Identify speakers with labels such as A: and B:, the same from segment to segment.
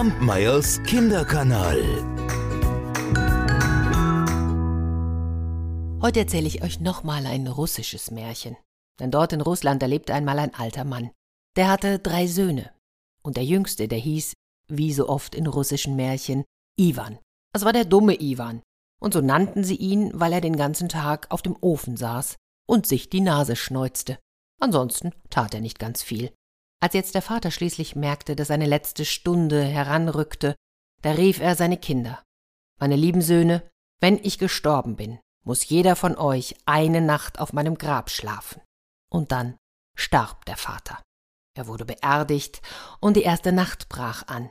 A: Kampmeyers Kinderkanal.
B: Heute erzähle ich euch nochmal ein russisches Märchen. Denn dort in Russland, da lebte einmal ein alter Mann. Der hatte drei Söhne. Und der jüngste, der hieß, wie so oft in russischen Märchen, Ivan. Das war der dumme Ivan. Und so nannten sie ihn, weil er den ganzen Tag auf dem Ofen saß und sich die Nase schneuzte. Ansonsten tat er nicht ganz viel. Als jetzt der Vater schließlich merkte, dass seine letzte Stunde heranrückte, da rief er seine Kinder. Meine lieben Söhne, wenn ich gestorben bin, muss jeder von euch eine Nacht auf meinem Grab schlafen. Und dann starb der Vater. Er wurde beerdigt und die erste Nacht brach an.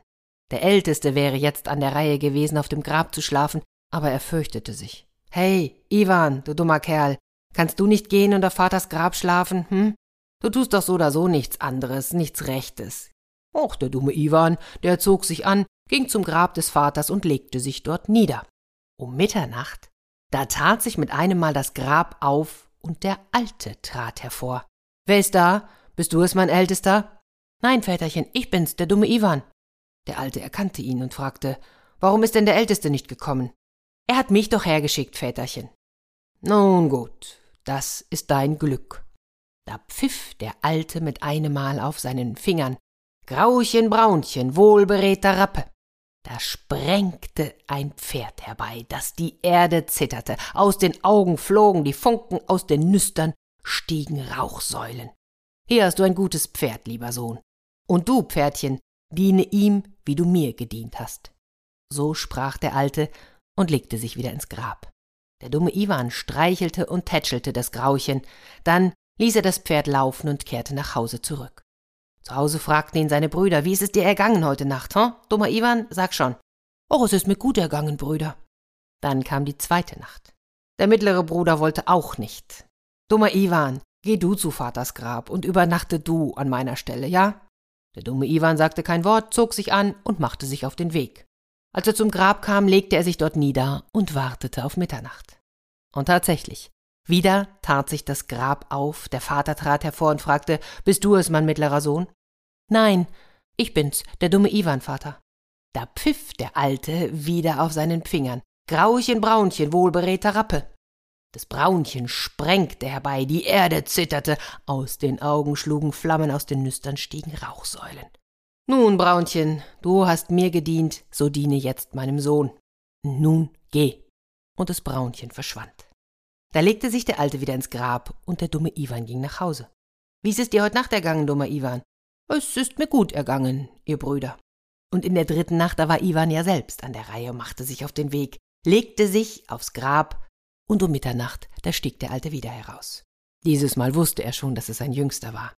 B: Der Älteste wäre jetzt an der Reihe gewesen, auf dem Grab zu schlafen, aber er fürchtete sich. Hey, Ivan, du dummer Kerl, kannst du nicht gehen und auf Vaters Grab schlafen, hm? Du tust doch so oder so nichts anderes, nichts Rechtes. Och, der dumme Ivan, der zog sich an, ging zum Grab des Vaters und legte sich dort nieder. Um Mitternacht, da tat sich mit einem Mal das Grab auf und der Alte trat hervor. Wer ist da? Bist du es, mein Ältester? Nein, Väterchen, ich bin's, der dumme Ivan. Der Alte erkannte ihn und fragte, warum ist denn der Älteste nicht gekommen? Er hat mich doch hergeschickt, Väterchen. Nun gut, das ist dein Glück. Da pfiff der Alte mit einemmal auf seinen Fingern. Grauchen, Braunchen, wohlberedter Rappe. Da sprengte ein Pferd herbei, dass die Erde zitterte, aus den Augen flogen die Funken, aus den Nüstern stiegen Rauchsäulen. Hier hast du ein gutes Pferd, lieber Sohn. Und du, Pferdchen, diene ihm, wie du mir gedient hast. So sprach der Alte und legte sich wieder ins Grab. Der dumme Iwan streichelte und tätschelte das Grauchen, dann ließ er das Pferd laufen und kehrte nach Hause zurück. Zu Hause fragten ihn seine Brüder, wie ist es dir ergangen heute Nacht, hm? Dummer Iwan, sag schon. Oh, es ist mir gut ergangen, Brüder. Dann kam die zweite Nacht. Der mittlere Bruder wollte auch nicht. Dummer Iwan, geh du zu Vaters Grab und übernachte du an meiner Stelle, ja? Der dumme Iwan sagte kein Wort, zog sich an und machte sich auf den Weg. Als er zum Grab kam, legte er sich dort nieder und wartete auf Mitternacht. Und tatsächlich, wieder tat sich das Grab auf, der Vater trat hervor und fragte, Bist du es, mein mittlerer Sohn? Nein, ich bin's, der dumme Iwan, Vater. Da pfiff der Alte wieder auf seinen Fingern. Grauchen, Braunchen, wohlberedter Rappe. Das Braunchen sprengte herbei, die Erde zitterte, aus den Augen schlugen Flammen, aus den Nüstern stiegen Rauchsäulen. Nun, Braunchen, du hast mir gedient, so diene jetzt meinem Sohn. Nun geh. Und das Braunchen verschwand. Da legte sich der Alte wieder ins Grab und der dumme Iwan ging nach Hause. Wie ist es dir heute Nacht ergangen, dummer Iwan? Es ist mir gut ergangen, ihr Brüder. Und in der dritten Nacht, da war Iwan ja selbst an der Reihe machte sich auf den Weg, legte sich aufs Grab, und um Mitternacht, da stieg der Alte wieder heraus. Dieses Mal wusste er schon, dass es sein Jüngster war.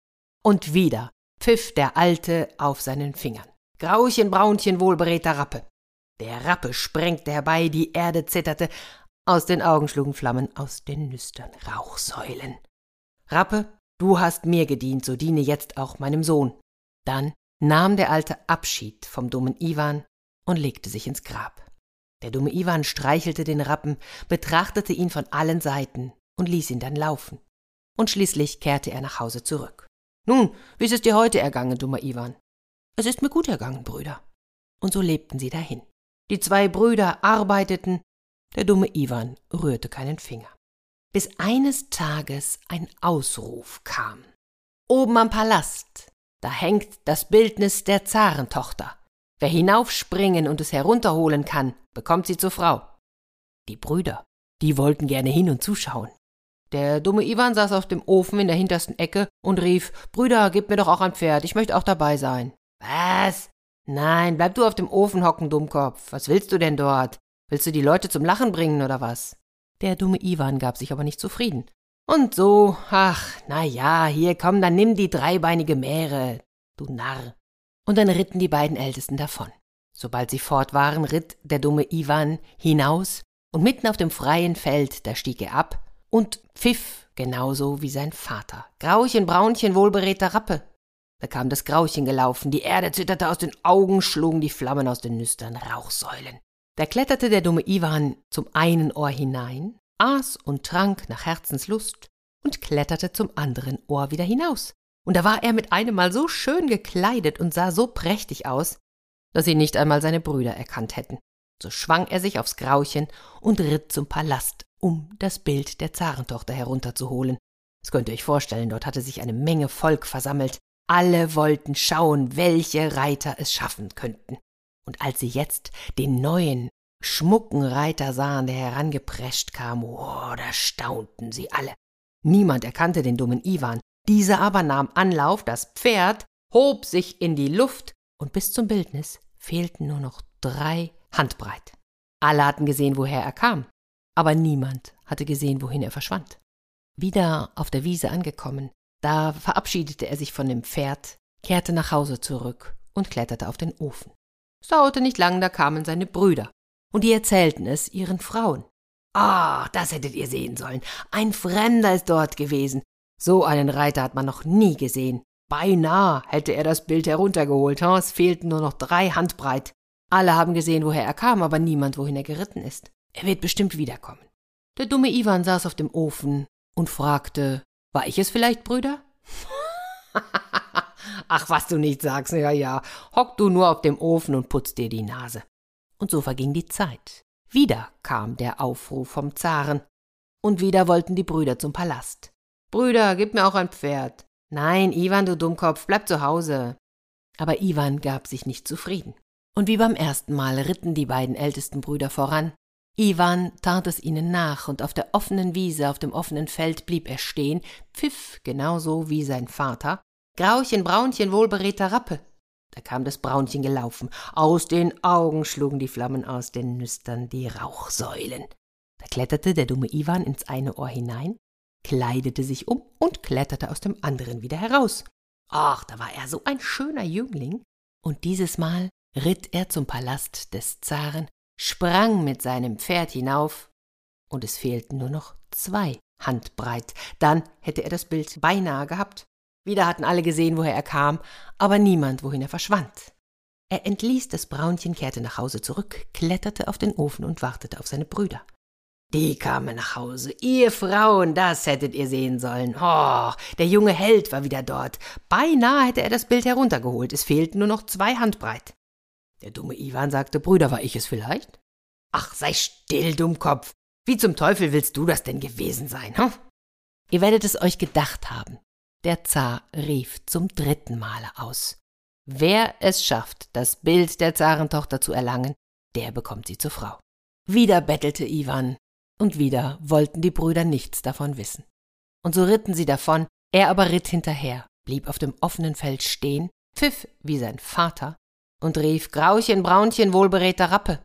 B: Und wieder pfiff der Alte auf seinen Fingern. Grauchen, Braunchen, wohlberedter Rappe. Der Rappe sprengte herbei, die Erde zitterte, aus den Augen schlugen Flammen, aus den Nüstern Rauchsäulen. Rappe, du hast mir gedient, so diene jetzt auch meinem Sohn. Dann nahm der Alte Abschied vom dummen Iwan und legte sich ins Grab. Der dumme Iwan streichelte den Rappen, betrachtete ihn von allen Seiten und ließ ihn dann laufen. Und schließlich kehrte er nach Hause zurück. Nun, wie ist es dir heute ergangen, dummer Iwan? Es ist mir gut ergangen, Brüder. Und so lebten sie dahin. Die zwei Brüder arbeiteten der dumme Iwan rührte keinen Finger. Bis eines Tages ein Ausruf kam. Oben am Palast, da hängt das Bildnis der Zarentochter. Wer hinaufspringen und es herunterholen kann, bekommt sie zur Frau. Die Brüder, die wollten gerne hin und zuschauen. Der dumme Iwan saß auf dem Ofen in der hintersten Ecke und rief, Brüder, gib mir doch auch ein Pferd, ich möchte auch dabei sein. Was? Nein, bleib du auf dem Ofen hocken, Dummkopf. Was willst du denn dort? Willst du die Leute zum Lachen bringen oder was? Der dumme Iwan gab sich aber nicht zufrieden. Und so, ach, na ja, hier komm, dann nimm die dreibeinige Mähre, du Narr. Und dann ritten die beiden Ältesten davon. Sobald sie fort waren, ritt der dumme Iwan hinaus, und mitten auf dem freien Feld, da stieg er ab und pfiff genauso wie sein Vater. Grauchen, Braunchen, wohlberedter Rappe. Da kam das Grauchen gelaufen, die Erde zitterte aus den Augen, schlugen die Flammen aus den Nüstern Rauchsäulen. Da kletterte der dumme Iwan zum einen Ohr hinein, aß und trank nach Herzenslust und kletterte zum anderen Ohr wieder hinaus. Und da war er mit einem Mal so schön gekleidet und sah so prächtig aus, dass sie nicht einmal seine Brüder erkannt hätten. So schwang er sich aufs Grauchen und ritt zum Palast, um das Bild der Zarentochter herunterzuholen. Das könnt ihr euch vorstellen, dort hatte sich eine Menge Volk versammelt. Alle wollten schauen, welche Reiter es schaffen könnten. Und als sie jetzt den neuen, schmucken Reiter sahen, der herangeprescht kam, oh, da staunten sie alle. Niemand erkannte den dummen Iwan. Dieser aber nahm Anlauf, das Pferd hob sich in die Luft, und bis zum Bildnis fehlten nur noch drei Handbreit. Alle hatten gesehen, woher er kam, aber niemand hatte gesehen, wohin er verschwand. Wieder auf der Wiese angekommen, da verabschiedete er sich von dem Pferd, kehrte nach Hause zurück und kletterte auf den Ofen. Es dauerte nicht lang, da kamen seine Brüder, und die erzählten es ihren Frauen. Ah, das hättet ihr sehen sollen. Ein Fremder ist dort gewesen. So einen Reiter hat man noch nie gesehen. Beinahe hätte er das Bild heruntergeholt. Es fehlten nur noch drei Handbreit. Alle haben gesehen, woher er kam, aber niemand, wohin er geritten ist. Er wird bestimmt wiederkommen. Der dumme Iwan saß auf dem Ofen und fragte, war ich es vielleicht, Brüder? Ach, was du nicht sagst, ja, ja, hock du nur auf dem Ofen und putz dir die Nase. Und so verging die Zeit. Wieder kam der Aufruf vom Zaren. Und wieder wollten die Brüder zum Palast. Brüder, gib mir auch ein Pferd. Nein, Iwan, du Dummkopf, bleib zu Hause. Aber Iwan gab sich nicht zufrieden. Und wie beim ersten Mal ritten die beiden ältesten Brüder voran. Iwan tat es ihnen nach, und auf der offenen Wiese, auf dem offenen Feld blieb er stehen, pfiff genauso wie sein Vater. Grauchen, Braunchen, wohlberedter Rappe. Da kam das Braunchen gelaufen. Aus den Augen schlugen die Flammen aus den Nüstern die Rauchsäulen. Da kletterte der dumme Iwan ins eine Ohr hinein, kleidete sich um und kletterte aus dem anderen wieder heraus. Ach, da war er so ein schöner Jüngling. Und dieses Mal ritt er zum Palast des Zaren, sprang mit seinem Pferd hinauf, und es fehlten nur noch zwei Handbreit. Dann hätte er das Bild beinahe gehabt. Wieder hatten alle gesehen, woher er kam, aber niemand, wohin er verschwand. Er entließ das Braunchen, kehrte nach Hause zurück, kletterte auf den Ofen und wartete auf seine Brüder. Die kamen nach Hause. Ihr Frauen, das hättet ihr sehen sollen. Oh, der junge Held war wieder dort. Beinahe hätte er das Bild heruntergeholt. Es fehlten nur noch zwei Handbreit. Der dumme Iwan sagte, Brüder, war ich es vielleicht? Ach, sei still, Dummkopf. Wie zum Teufel willst du das denn gewesen sein, hm? Ihr werdet es euch gedacht haben. Der Zar rief zum dritten Male aus. Wer es schafft, das Bild der Zarentochter zu erlangen, der bekommt sie zur Frau. Wieder bettelte Iwan, und wieder wollten die Brüder nichts davon wissen. Und so ritten sie davon, er aber ritt hinterher, blieb auf dem offenen Feld stehen, pfiff wie sein Vater und rief Grauchen, Braunchen, wohlberedter Rappe.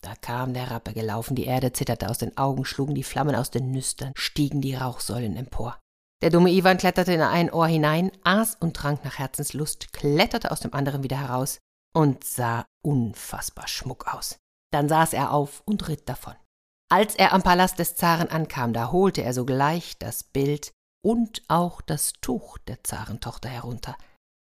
B: Da kam der Rappe gelaufen, die Erde zitterte aus den Augen, schlugen die Flammen aus den Nüstern, stiegen die Rauchsäulen empor. Der dumme Iwan kletterte in ein Ohr hinein, aß und trank nach Herzenslust, kletterte aus dem anderen wieder heraus und sah unfassbar schmuck aus. Dann saß er auf und ritt davon. Als er am Palast des Zaren ankam, da holte er sogleich das Bild und auch das Tuch der Zarentochter herunter.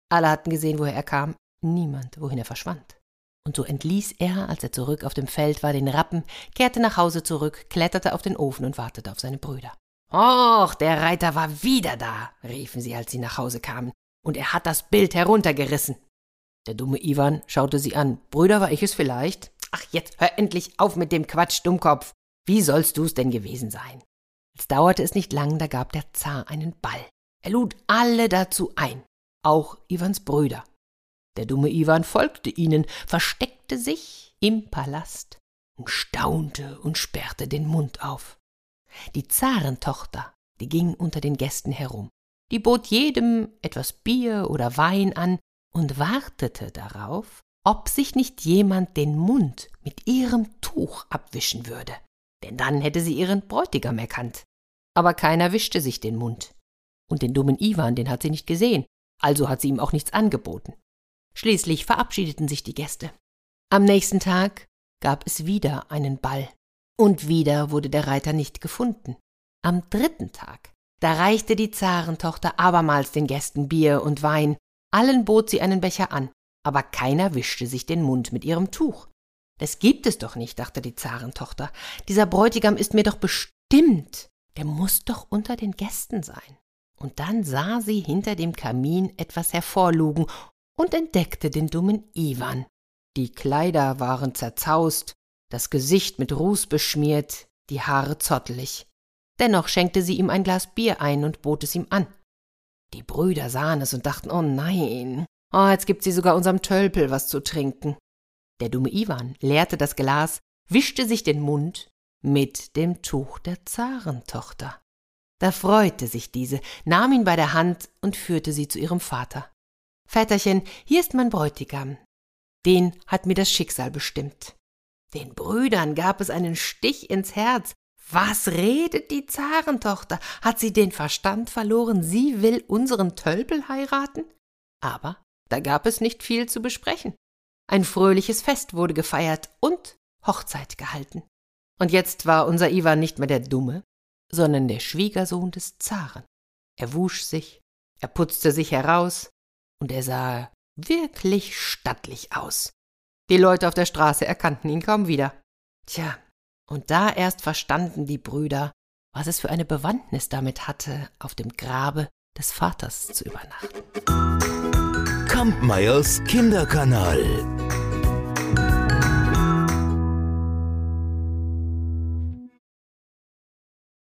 B: Alle hatten gesehen, woher er kam, niemand, wohin er verschwand. Und so entließ er, als er zurück auf dem Feld war, den Rappen, kehrte nach Hause zurück, kletterte auf den Ofen und wartete auf seine Brüder. Och, der Reiter war wieder da, riefen sie, als sie nach Hause kamen, und er hat das Bild heruntergerissen. Der dumme Iwan schaute sie an. Brüder, war ich es vielleicht? Ach, jetzt hör endlich auf mit dem Quatsch, Dummkopf. Wie sollst du's denn gewesen sein? Es dauerte es nicht lang, da gab der Zar einen Ball. Er lud alle dazu ein, auch Iwans Brüder. Der dumme Iwan folgte ihnen, versteckte sich im Palast und staunte und sperrte den Mund auf. Die Zarentochter, die ging unter den Gästen herum. Die bot jedem etwas Bier oder Wein an und wartete darauf, ob sich nicht jemand den Mund mit ihrem Tuch abwischen würde denn dann hätte sie ihren Bräutigam erkannt. Aber keiner wischte sich den Mund. Und den dummen Iwan, den hat sie nicht gesehen, also hat sie ihm auch nichts angeboten. Schließlich verabschiedeten sich die Gäste. Am nächsten Tag gab es wieder einen Ball. Und wieder wurde der Reiter nicht gefunden. Am dritten Tag, da reichte die Zarentochter abermals den Gästen Bier und Wein, allen bot sie einen Becher an, aber keiner wischte sich den Mund mit ihrem Tuch. Das gibt es doch nicht, dachte die Zarentochter. Dieser Bräutigam ist mir doch bestimmt. Der muss doch unter den Gästen sein. Und dann sah sie hinter dem Kamin etwas hervorlugen und entdeckte den dummen Iwan. Die Kleider waren zerzaust, das Gesicht mit Ruß beschmiert, die Haare zottelig. Dennoch schenkte sie ihm ein Glas Bier ein und bot es ihm an. Die Brüder sahen es und dachten, oh nein, oh, jetzt gibt sie sogar unserem Tölpel was zu trinken. Der dumme Iwan leerte das Glas, wischte sich den Mund mit dem Tuch der Zarentochter. Da freute sich diese, nahm ihn bei der Hand und führte sie zu ihrem Vater. Väterchen, hier ist mein Bräutigam. Den hat mir das Schicksal bestimmt. Den Brüdern gab es einen Stich ins Herz. Was redet die Zarentochter? Hat sie den Verstand verloren? Sie will unseren Tölpel heiraten? Aber da gab es nicht viel zu besprechen. Ein fröhliches Fest wurde gefeiert und Hochzeit gehalten. Und jetzt war unser Iwan nicht mehr der Dumme, sondern der Schwiegersohn des Zaren. Er wusch sich, er putzte sich heraus, und er sah wirklich stattlich aus. Die Leute auf der Straße erkannten ihn kaum wieder. Tja, und da erst verstanden die Brüder, was es für eine Bewandtnis damit hatte, auf dem Grabe des Vaters zu übernachten.
A: Kampmeyers Kinderkanal.